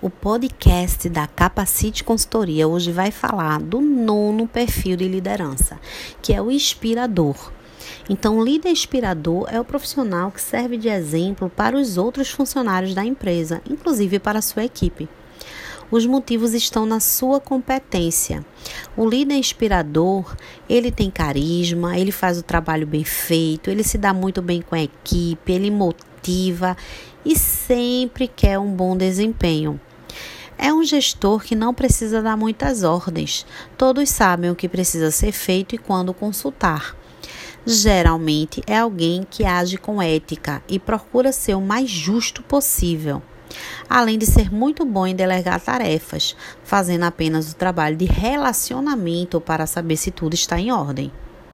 O podcast da Capacite Consultoria hoje vai falar do nono perfil de liderança, que é o inspirador. Então, o líder inspirador é o profissional que serve de exemplo para os outros funcionários da empresa, inclusive para a sua equipe. Os motivos estão na sua competência. O líder inspirador, ele tem carisma, ele faz o trabalho bem feito, ele se dá muito bem com a equipe, ele motiva e sempre quer um bom desempenho. É um gestor que não precisa dar muitas ordens. Todos sabem o que precisa ser feito e quando consultar. Geralmente é alguém que age com ética e procura ser o mais justo possível. Além de ser muito bom em delegar tarefas, fazendo apenas o trabalho de relacionamento para saber se tudo está em ordem.